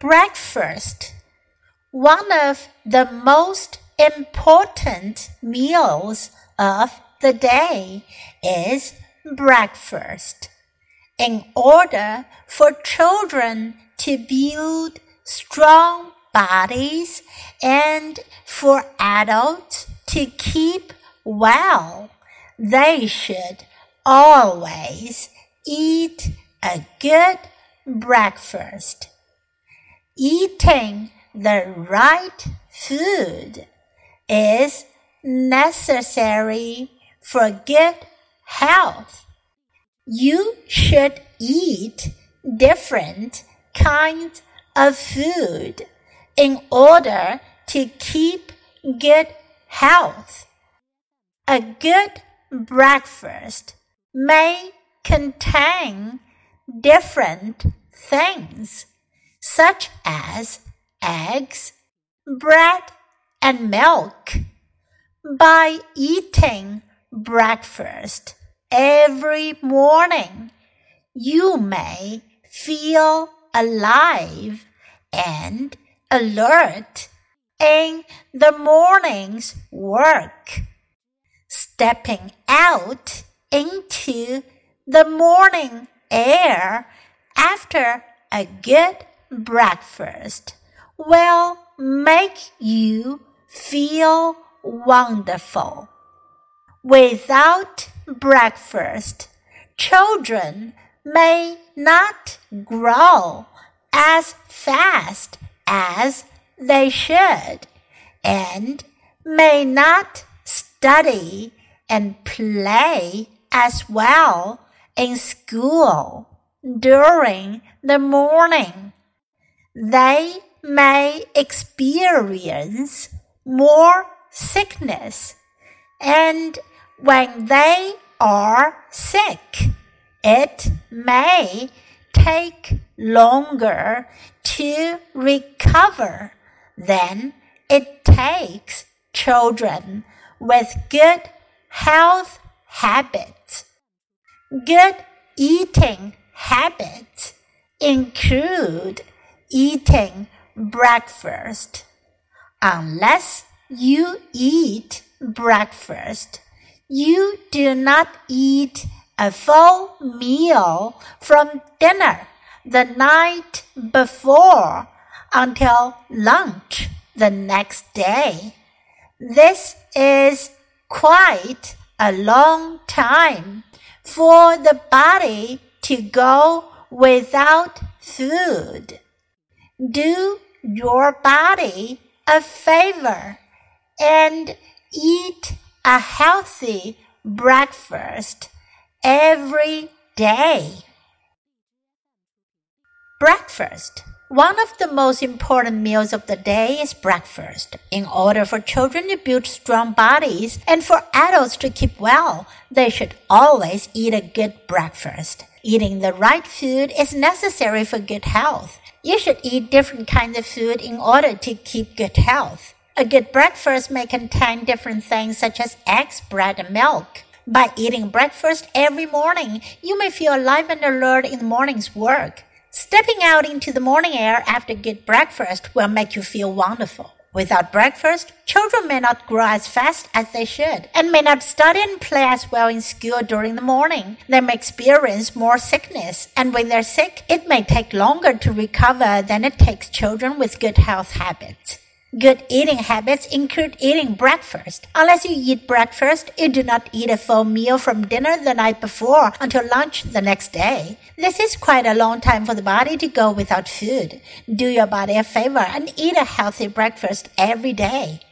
Breakfast. One of the most important meals of the day is breakfast. In order for children to build strong bodies and for adults to keep well, they should always eat a good breakfast. Eating the right food is necessary for good health. You should eat different kinds of food in order to keep good health. A good breakfast may contain different things such as eggs, bread, and milk. By eating breakfast every morning, you may feel alive and alert in the morning's work. Stepping out into the morning air after a good breakfast will make you feel wonderful. Without breakfast, children may not grow as fast as they should and may not study and play as well in school during the morning. They may experience more sickness and when they are sick, it may take longer to recover than it takes children with good health habits. Good eating habits include eating breakfast. Unless you eat breakfast, you do not eat a full meal from dinner the night before until lunch the next day. This is quite a long time for the body to go without food. Do your body a favor and eat a healthy breakfast every day. Breakfast. One of the most important meals of the day is breakfast. In order for children to build strong bodies and for adults to keep well, they should always eat a good breakfast. Eating the right food is necessary for good health. You should eat different kinds of food in order to keep good health. A good breakfast may contain different things such as eggs, bread, and milk. By eating breakfast every morning, you may feel alive and alert in the morning's work. Stepping out into the morning air after good breakfast will make you feel wonderful. Without breakfast, children may not grow as fast as they should and may not study and play as well in school during the morning. They may experience more sickness, and when they're sick, it may take longer to recover than it takes children with good health habits. Good eating habits include eating breakfast. Unless you eat breakfast, you do not eat a full meal from dinner the night before until lunch the next day. This is quite a long time for the body to go without food. Do your body a favor and eat a healthy breakfast every day.